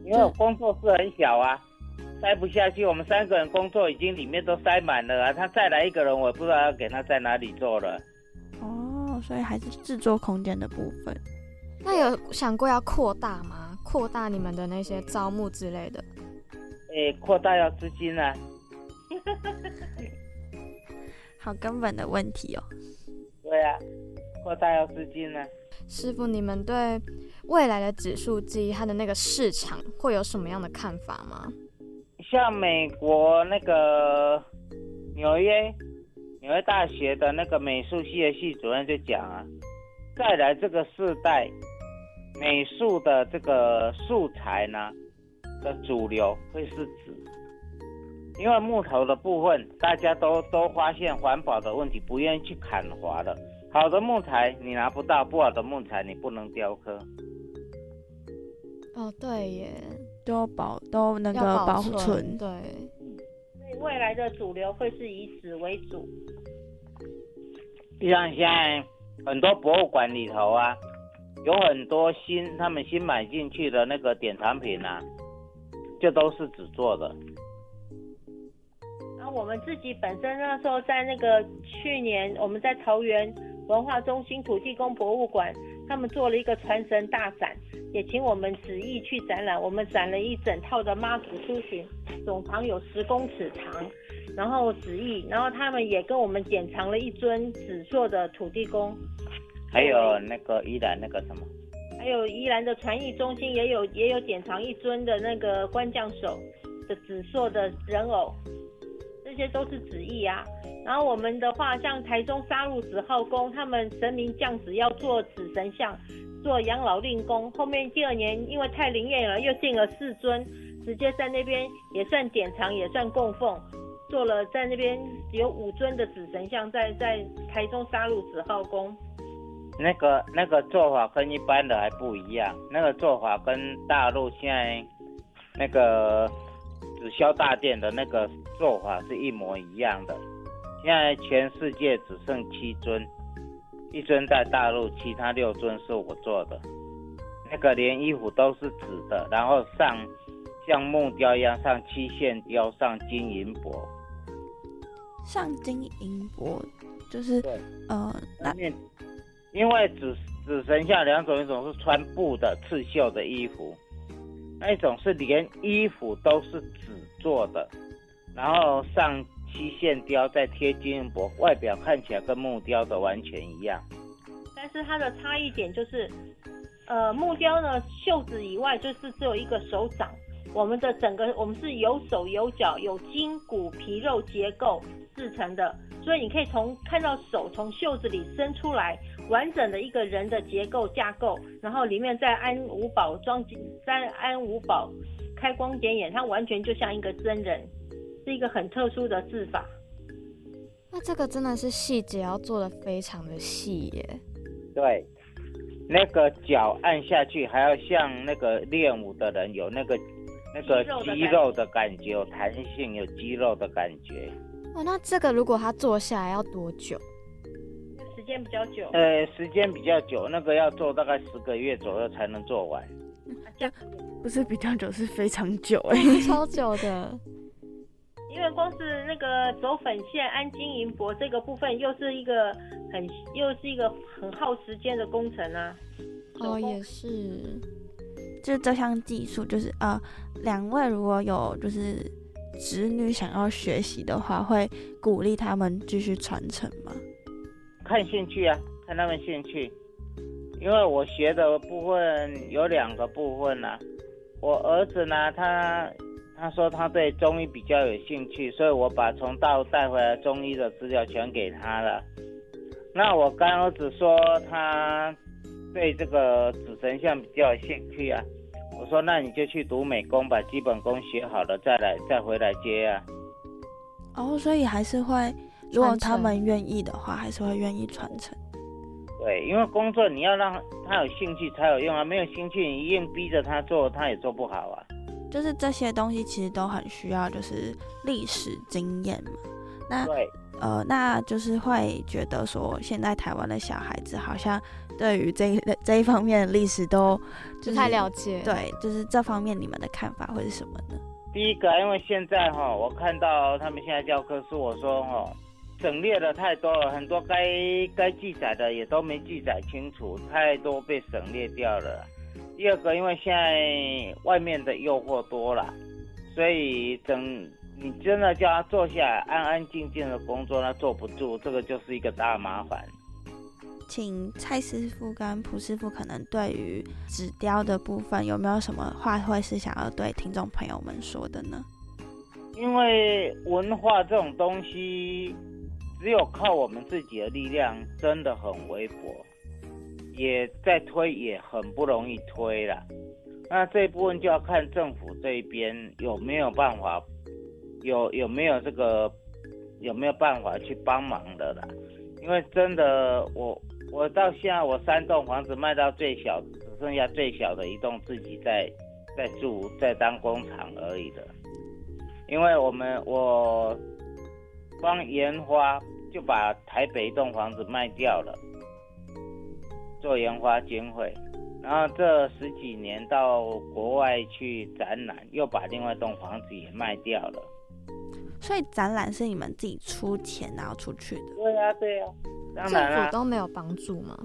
因为工作室很小啊，塞不下去。我们三个人工作已经里面都塞满了啊，他再来一个人，我不知道要给他在哪里做了。哦，所以还是制作空间的部分。那有想过要扩大吗？扩大你们的那些招募之类的？诶，扩大要资金啊。好根本的问题哦。对啊，扩大要资金呢。师傅，你们对未来的指数机它的那个市场会有什么样的看法吗？像美国那个纽约纽约大学的那个美术系的系主任就讲啊，再来这个世代。美术的这个素材呢的主流会是纸，因为木头的部分大家都都发现环保的问题，不愿意去砍伐了。好的木材你拿不到，不好的木材你不能雕刻。哦，对耶，都保都那个保存。对，所以未来的主流会是以纸为主。像现在很多博物馆里头啊。有很多新他们新买进去的那个典藏品啊，就都是纸做的。然后我们自己本身那时候在那个去年，我们在桃园文化中心土地公博物馆，他们做了一个传神大展，也请我们纸艺去展览。我们展了一整套的妈祖出巡，总长有十公尺长，然后纸艺，然后他们也跟我们典藏了一尊纸做的土地公。还有那个宜兰那个什么，还有宜兰的传艺中心也有也有典藏一尊的那个官将手的紫色的人偶，这些都是旨意啊。然后我们的话，像台中杀戮子号宫，他们神明降旨要做子神像，做养老令宫。后面第二年因为太灵验了，又进了四尊，直接在那边也算典藏，也算供奉，做了在那边有五尊的子神像，在在台中杀戮子号宫。那个那个做法跟一般的还不一样，那个做法跟大陆现在那个紫霄大殿的那个做法是一模一样的。现在全世界只剩七尊，一尊在大陆，其他六尊是我做的。那个连衣服都是纸的，然后上像木雕一样上漆线雕，上金银箔。上金银箔就是，呃，那面，因为只只剩下两种，一种是穿布的刺绣的衣服，那一种是连衣服都是纸做的，然后上漆线雕，再贴金银箔，外表看起来跟木雕的完全一样。但是它的差异点就是，呃，木雕呢袖子以外就是只有一个手掌，我们的整个我们是有手有脚有筋骨皮肉结构制成的，所以你可以从看到手从袖子里伸出来，完整的一个人的结构架构，然后里面再安五宝装再安五宝开光点眼，它完全就像一个真人，是一个很特殊的制法。那这个真的是细节要做的非常的细耶。对，那个脚按下去还要像那个练武的人有那个那个肌肌肉的感肉的感觉，有弹性，有肌肉的感觉。哦，那这个如果他做下来要多久？时间比较久，呃，时间比较久，那个要做大概十个月左右才能做完。不是比较久，是非常久哎、超久的。因为光是那个走粉线、安金银箔这个部分，又是一个很又是一个很耗时间的工程啊。哦，也是。就是这项技术，就是呃，两位如果有就是子女想要学习的话，会鼓励他们继续传承吗？看兴趣啊，看他们兴趣。因为我学的部分有两个部分啊，我儿子呢，他他说他对中医比较有兴趣，所以我把从大陆带回来中医的资料全给他了。那我干儿子说他对这个紫神像比较有兴趣啊，我说那你就去读美工，把基本功学好了再来再回来接啊。哦，所以还是会，如果他们愿意的话，还是会愿意传承。对，因为工作你要让他有兴趣才有用啊，没有兴趣你硬逼着他做，他也做不好啊。就是这些东西其实都很需要，就是历史经验嘛。那对，呃，那就是会觉得说，现在台湾的小孩子好像对于这一这一方面的历史都就是不太了解。，对，就是这方面你们的看法会是什么呢？第一个，因为现在哈，我看到他们现在教科书，我说哈，省略的太多了，很多该该记载的也都没记载清楚，太多被省略掉了。第二个，因为现在外面的诱惑多了，所以等你真的叫他坐下来安安静静的工作，他坐不住，这个就是一个大麻烦。请蔡师傅跟蒲师傅可能对于纸雕的部分有没有什么话会是想要对听众朋友们说的呢？因为文化这种东西，只有靠我们自己的力量，真的很微薄，也在推也很不容易推了。那这一部分就要看政府这一边有没有办法，有有没有这个有没有办法去帮忙的啦。因为真的，我我到现在我三栋房子卖到最小，只剩下最小的一栋自己在在住，在当工厂而已的。因为我们我光研花就把台北一栋房子卖掉了，做研花经费，然后这十几年到国外去展览，又把另外一栋房子也卖掉了。所以展览是你们自己出钱然后出去的。对呀、对呀、当然政啦、府都没有帮助吗？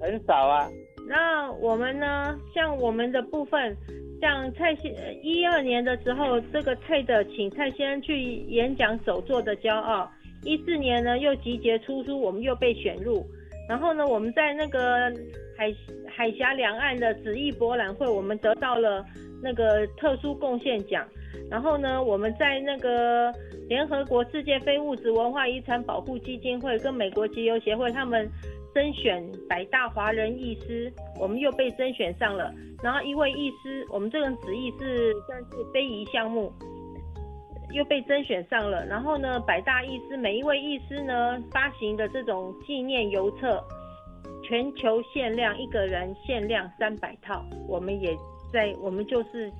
很少啊。那我们呢？像我们的部分，像蔡先一二年的时候，这个蔡的请蔡先生去演讲手作的骄傲。一四年呢，又集结出书，我们又被选入。然后呢，我们在那个海海峡两岸的纸艺博览会，我们得到了那个特殊贡献奖。然后呢，我们在那个联合国世界非物质文化遗产保护基金会跟美国集邮协会他们甄选百大华人艺师，我们又被甄选上了。然后一位艺师，我们这个旨意是算是非遗项目，又被甄选上了。然后呢，百大艺师每一位艺师呢发行的这种纪念邮册，全球限量一个人限量三百套，我们也在我们就是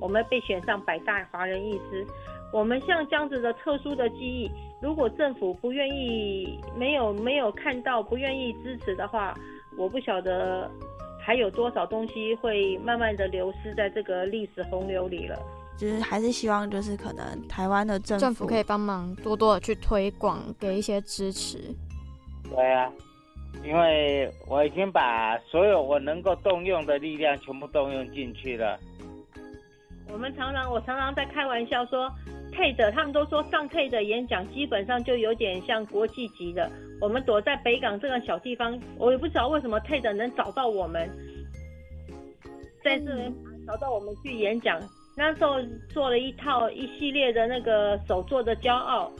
我们被选上百大华人艺师。我们像这样子的特殊的记忆，如果政府不愿意、没有没有看到、不愿意支持的话，我不晓得还有多少东西会慢慢的流失在这个历史洪流里了。就是还是希望就是可能台湾的政府政府可以帮忙多多的去推广，给一些支持。对啊，因为我已经把所有我能够动用的力量全部动用进去了。我们常常，我常常在开玩笑说，TED 他们都说上 TED 的演讲基本上就有点像国际级的。我们躲在北港这个小地方，我也不知道为什么 TED 能找到我们，在这里找到我们去演讲。那时候做了一套一系列的那个手做的骄傲，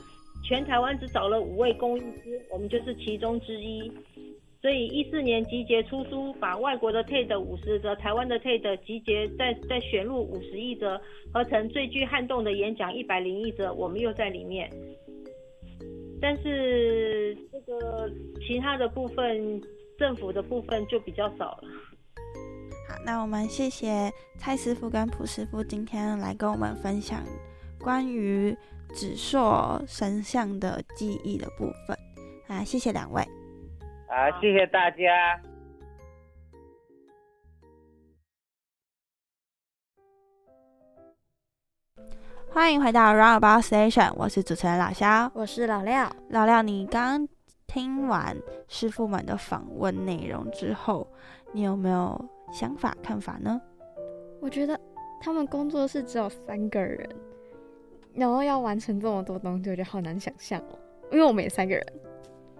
全台湾只找了五位工艺师，我们就是其中之一。所以一四年集结出书，把外国的 TED 五十则、台湾的 TED 集结，再再选入五十一则，合成最具撼动的演讲一百零一则，我们又在里面。但是这个其他的部分，政府的部分就比较少了。好，那我们谢谢蔡师傅跟蒲师傅今天来跟我们分享关于指硕神像的记忆的部分。啊，谢谢两位。好，谢谢大家。欢迎回到 Roundabout Station，我是主持人老肖。我是老廖，老廖，你刚听完师傅们的访问内容之后，你有没有想法看法呢？我觉得他们工作室只有三个人，然后要完成这么多东西，我觉得好难想象哦。因为我们也三个人，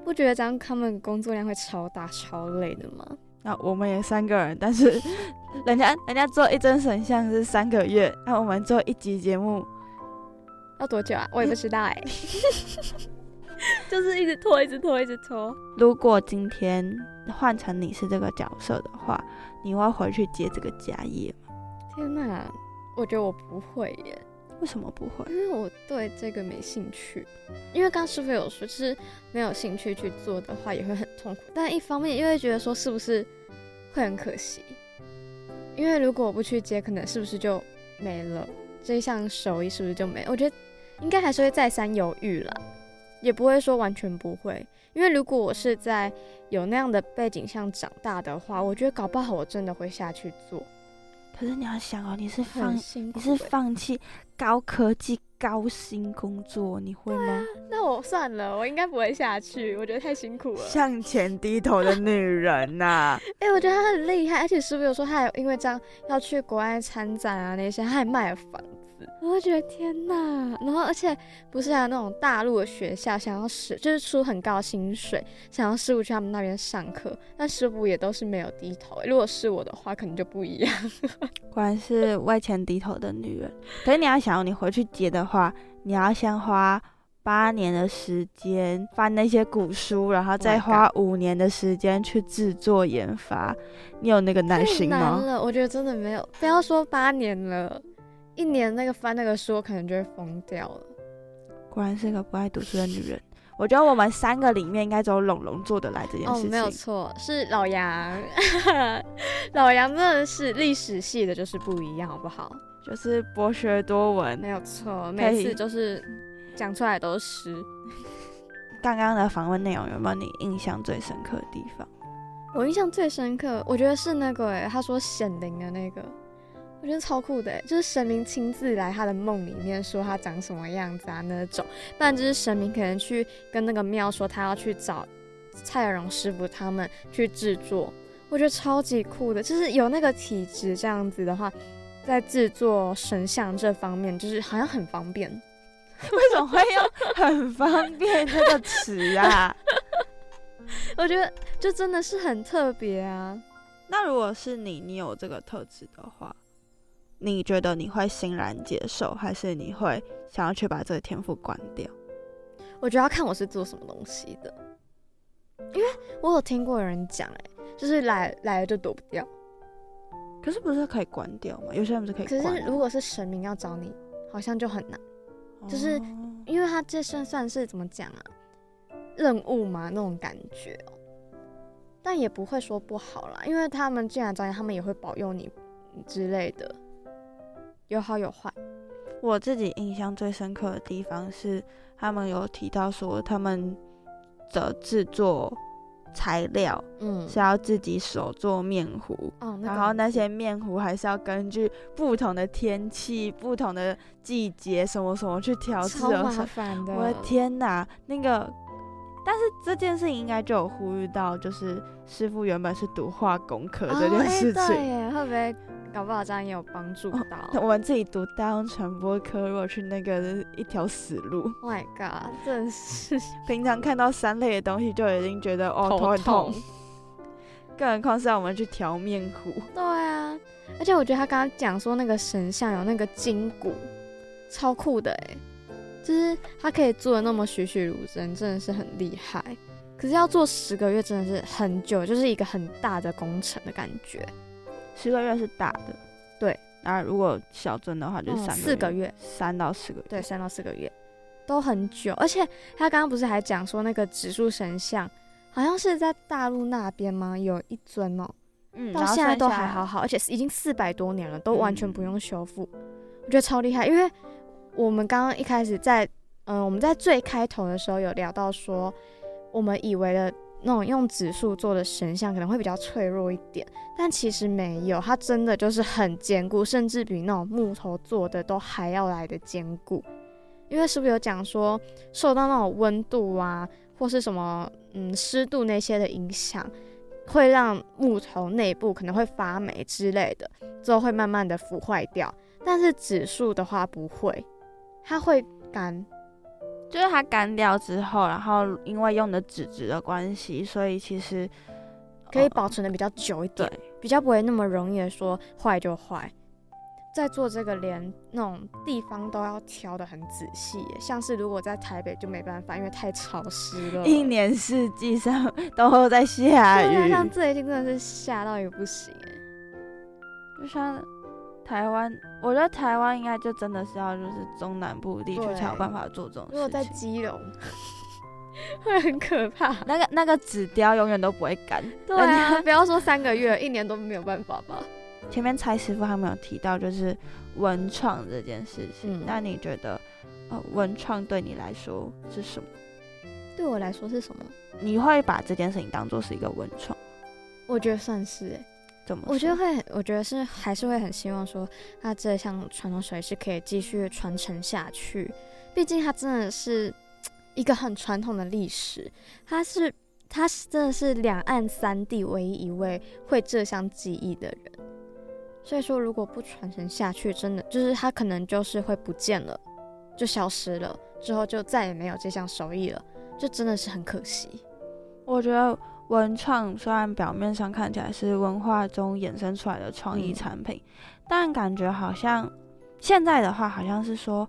不觉得这样他们工作量会超大、超累的吗？那我们也三个人，但是 人家人家做一尊神像是三个月，那我们做一集节目要多久啊？我也不知道哎，就是一直拖，一直拖，一直拖。如果今天换成你是这个角色的话，你会回去接这个家业吗？天哪，我觉得我不会耶，为什么不会？因为我对这个没兴趣。因为刚师傅有说，就是没有兴趣去做的话，也会很痛苦。但一方面又会觉得说，是不是会很可惜？因为如果我不去接，可能是不是就没了？这一项手艺是不是就没？我觉得应该还是会再三犹豫了，也不会说完全不会。因为如果我是在有那样的背景下长大的话，我觉得搞不好我真的会下去做。可是你要想哦，你是放你是欸放弃高科技、高薪工作，你会吗？那我算了，我应该不会下去，我觉得太辛苦了。向前低头的女人呐、哎、我觉得她很厉害，而且师傅有说她还有因为这样要去国外参展啊那些，她还卖了房子，我就觉得天哪！然后而且不是还有那种大陆的学校想要师，就是出很高薪水，想要师傅去他们那边上课，但师傅也都是没有低头。如果是我的话，可能就不一样。果然是为钱低头的女人。可是你要想哦，你回去接的话，你要先花八年的时间翻那些古书，然后再 Oh 花五年的时间去制作研发，你有那个耐心吗？难了，我觉得真的没有，不要说八年了，一年那个翻那个书，我可能就会疯掉了。果然是个不爱读书的女人。我觉得我们三个里面应该只有龙龙做得来这件哦事，情。没有错，是老杨，老杨真的是历史系的，就是不一样，好不好？就是博学多闻没。有错，每次就是讲出来都是诗。刚刚的访问内容有没有你印象最深刻的地方？我印象最深刻，我觉得是那个诶，他说显灵的那个，我觉得超酷的，就是神明亲自来他的梦里面说他长什么样子啊那种，不然就是神明可能去跟那个庙说他要去找蔡荣师傅他们去制作，我觉得超级酷的，就是有那个体质这样子的话，在制作神像这方面，就是好像很方便。为什么会用“很方便”这个词啊？我觉得就真的是很特别啊。那如果是你，你有这个特质的话，你觉得你会欣然接受，还是你会想要去把这个天赋关掉？我觉得要看我是做什么东西的，因为我有听过有人讲，哎，就是来来了就躲不掉。可是不是可以关掉吗？有些人不是可以关。可是如果是神明要找你，好像就很难，就是因为他这算算是怎么讲啊？任务嘛那种感觉哦。但也不会说不好啦，因为他们既然找你，他们也会保佑你之类的，有好有坏。我自己印象最深刻的地方是，他们有提到说他们的制作材料，嗯，是要自己手做面糊，哦，然后那些面糊还是要根据不同的天气、不同的季节什么什么去调制，超麻烦的。我的天哪，那个。但是这件事情应该就有呼吁到，就是师傅原本是读化工科这件事情，对，会不会搞不好这样也有帮助到？我们自己读大众传播科，如果去那个一条死路，My God，真是 平常看到三类的东西就已经觉得哦头很痛，更何况是让我们去调面糊。对啊，而且我觉得他刚刚讲说那个神像有那个筋骨，超酷的哎。就是他可以做的那么栩栩如生，真的是很厉害。可是要做十个月，真的是很久，就是一个很大的工程的感觉。十个月是大的，对。然后如果小尊的话，就是三四个月，三到四个月，对，三到四个月都很久。而且他刚刚不是还讲说那个指数神像，好像是在大陆那边吗？有一尊哦，嗯，到现在都还好好，而且已经四百多年了，都完全不用修复，我觉得超厉害，因为。我们刚刚一开始在，嗯，我们在最开头的时候有聊到说，我们以为的那种用指数做的神像可能会比较脆弱一点，但其实没有，它真的就是很坚固，甚至比那种木头做的都还要来的坚固。因为是不是有讲说，受到那种温度啊，或是什么，嗯，湿度那些的影响，会让木头内部可能会发霉之类的，之后会慢慢的腐坏掉。但是指数的话不会。它会干，就是它干掉之后，然后因为用的纸质的关系，所以其实可以保存的比较久一点，比较不会那么容易的说坏就坏。在做这个，连那种地方都要挑的很仔细，像是如果在台北就没办法，因为太潮湿了，一年四季上都在下雨。像这一天真的是下到也不行哎，就像。台湾，我觉得台湾应该就真的是要就是中南部地区才有办法做这种事情。如果在基隆，会很可怕。那个那个纸雕永远都不会干。对啊，不要说三个月，一年都没有办法吧。前面蔡师傅他们有提到就是文创这件事情，那你觉得呃文创对你来说是什么？对我来说是什么？你会把这件事情当做是一个文创？我觉得算是哎。我觉得会，我觉得是还是会很希望说，他这项传统手艺是可以继续传承下去。毕竟它真的是一个很传统的历史，它是它是真的是两岸三地唯一一位会这项技艺的人。所以说，如果不传承下去，真的就是他可能就是会不见了，就消失了，之后就再也没有这项手艺了，就真的是很可惜。我觉得。文创虽然表面上看起来是文化中衍生出来的创意产品，但感觉好像现在的话好像是说，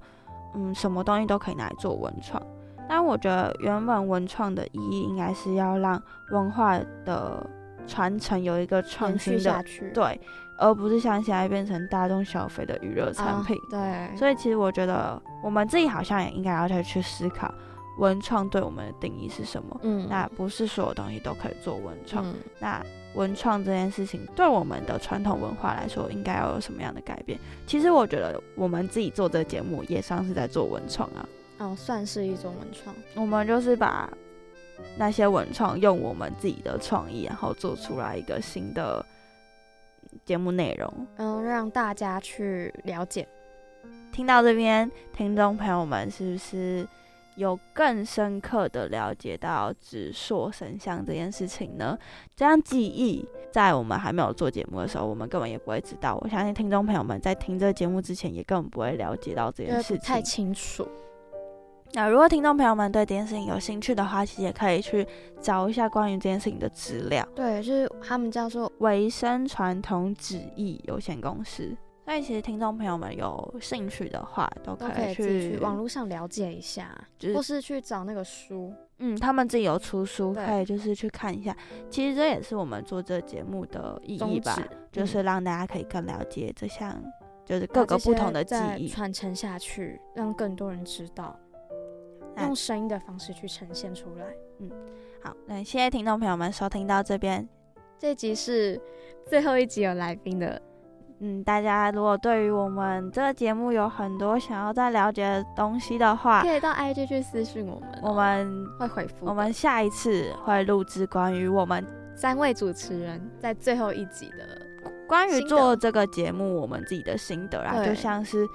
嗯，什么东西都可以拿来做文创。但我觉得原本文创的意义应该是要让文化的传承有一个创新的，对，而不是像现在变成大众消费的娱乐产品。对，所以其实我觉得我们自己好像也应该要再去思考。文创对我们的定义是什么？嗯，那不是所有东西都可以做文创。那文创这件事情对我们的传统文化来说，应该要有什么样的改变？其实我觉得我们自己做这个节目也算是在做文创啊。哦，算是一种文创。我们就是把那些文创用我们自己的创意，然后做出来一个新的节目内容，嗯，让大家去了解。听到这边，听众朋友们是不是？有更深刻的了解到指数神像这件事情呢？这样记忆在我们还没有做节目的时候，我们根本也不会知道。我相信听众朋友们在听这个节目之前，也根本不会了解到这件事情。太清楚。那如果听众朋友们对这件事情有兴趣的话，其实也可以去找一下关于这件事情的资料。对，就是他们叫做维生传统纸艺有限公司。所以其实听众朋友们有兴趣的话，都可以去去网络上了解一下，就是或是去找那个书。嗯，他们自己有出书，可以就是去看一下。其实这也是我们做这节目的意义吧，就是让大家可以更了解这项，就是各个不同的技艺。再传承下去，让更多人知道，用声音的方式去呈现出来。嗯好，那谢谢听众朋友们收听到这边。这集是最后一集有来宾的，嗯，大家如果对于我们这个节目有很多想要再了解的东西的话，可以到 IG 去私信我们哦、我们会回复。我们下一次会录制关于我们三位主持人在最后一集的，关于做这个节目我们自己的心得啦，对就像是。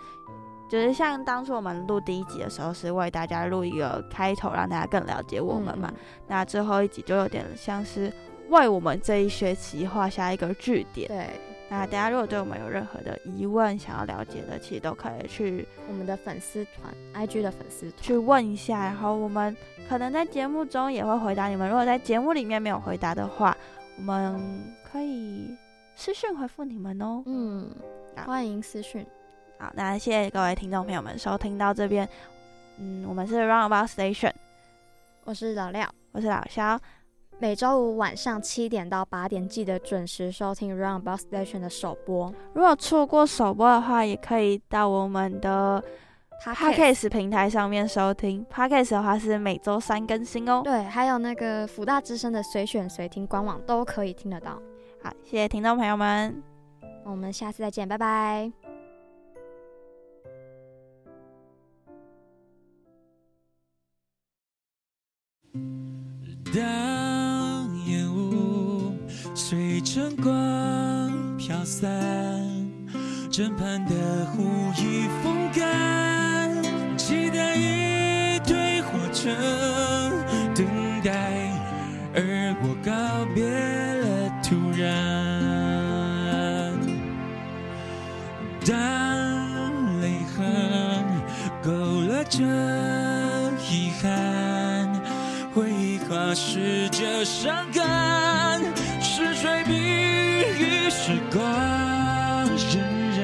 就是像当初我们录第一集的时候，是为大家录一个开头，让大家更了解我们嘛。嗯那最后一集就有点像是为我们这一学期画下一个句点。对，那大家如果对我们有任何的疑问，想要了解的，其实都可以去我们的粉丝团，IG 的粉丝团去问一下，然后我们可能在节目中也会回答你们。如果在节目里面没有回答的话，我们可以私讯回复你们哦。嗯，欢迎私讯。好，那谢谢各位听众朋友们收听到这边。嗯，我们是 Roundabout Station，我是老廖，我是老肖。每周五晚上七点到八点，记得准时收听 Roundabout Station 的首播。如果错过首播的话，也可以到我们的 Podcast 平台上面收听。Podcast 的话是每周三更新哦。对，还有那个福大之声的随选随听官网都可以听得到。好，谢谢听众朋友们。我们下次再见，拜拜。随晨光飘散，枕畔的湖已风干，期待一堆火车等待，而我告别了突然。当泪痕勾勒着遗憾，回忆跨逝着伤感，是谁比喻时光荏苒？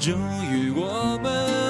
终于我们